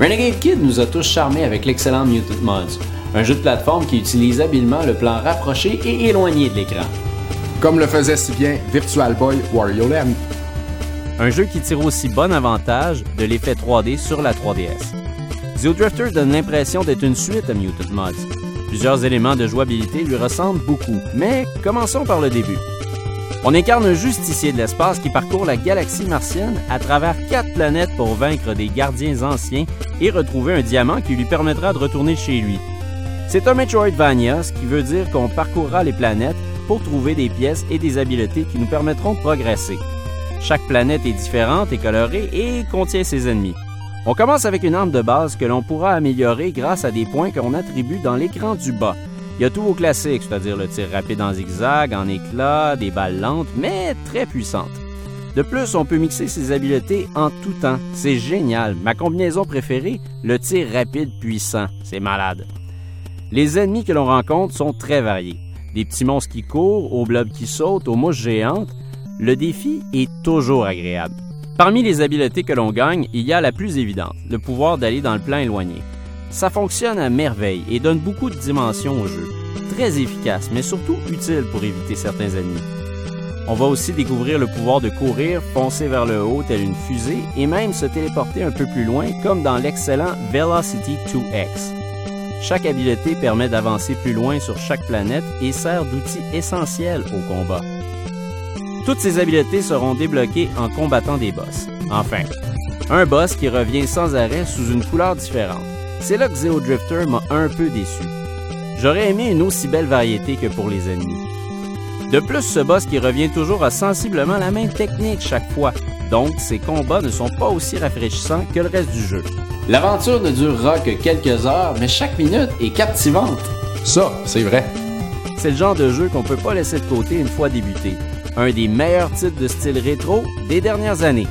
Renegade Kid nous a tous charmés avec l'excellent Mutant Mods, un jeu de plateforme qui utilise habilement le plan rapproché et éloigné de l'écran. Comme le faisait si bien Virtual Boy Wario Land. Un jeu qui tire aussi bon avantage de l'effet 3D sur la 3DS. Zeo Drifter donne l'impression d'être une suite à Mutant Mods. Plusieurs éléments de jouabilité lui ressemblent beaucoup, mais commençons par le début. On incarne un justicier de l'espace qui parcourt la galaxie martienne à travers quatre planètes pour vaincre des gardiens anciens et retrouver un diamant qui lui permettra de retourner chez lui. C'est un Metroidvania, ce qui veut dire qu'on parcourra les planètes pour trouver des pièces et des habiletés qui nous permettront de progresser. Chaque planète est différente et colorée et contient ses ennemis. On commence avec une arme de base que l'on pourra améliorer grâce à des points qu'on attribue dans l'écran du bas. Il y a tout vos classiques, c'est-à-dire le tir rapide en zigzag, en éclat, des balles lentes, mais très puissantes. De plus, on peut mixer ses habiletés en tout temps. C'est génial. Ma combinaison préférée, le tir rapide puissant. C'est malade. Les ennemis que l'on rencontre sont très variés. Des petits monstres qui courent, aux blobs qui sautent, aux mouches géantes. Le défi est toujours agréable. Parmi les habiletés que l'on gagne, il y a la plus évidente, le pouvoir d'aller dans le plan éloigné. Ça fonctionne à merveille et donne beaucoup de dimensions au jeu. Très efficace, mais surtout utile pour éviter certains ennemis. On va aussi découvrir le pouvoir de courir, foncer vers le haut tel une fusée et même se téléporter un peu plus loin comme dans l'excellent Velocity 2X. Chaque habileté permet d'avancer plus loin sur chaque planète et sert d'outil essentiel au combat. Toutes ces habiletés seront débloquées en combattant des boss. Enfin, un boss qui revient sans arrêt sous une couleur différente. C'est là que Zeo Drifter m'a un peu déçu. J'aurais aimé une aussi belle variété que pour les ennemis. De plus, ce boss qui revient toujours a sensiblement la même technique chaque fois, donc ses combats ne sont pas aussi rafraîchissants que le reste du jeu. L'aventure ne durera que quelques heures, mais chaque minute est captivante. Ça, c'est vrai. C'est le genre de jeu qu'on peut pas laisser de côté une fois débuté. Un des meilleurs titres de style rétro des dernières années.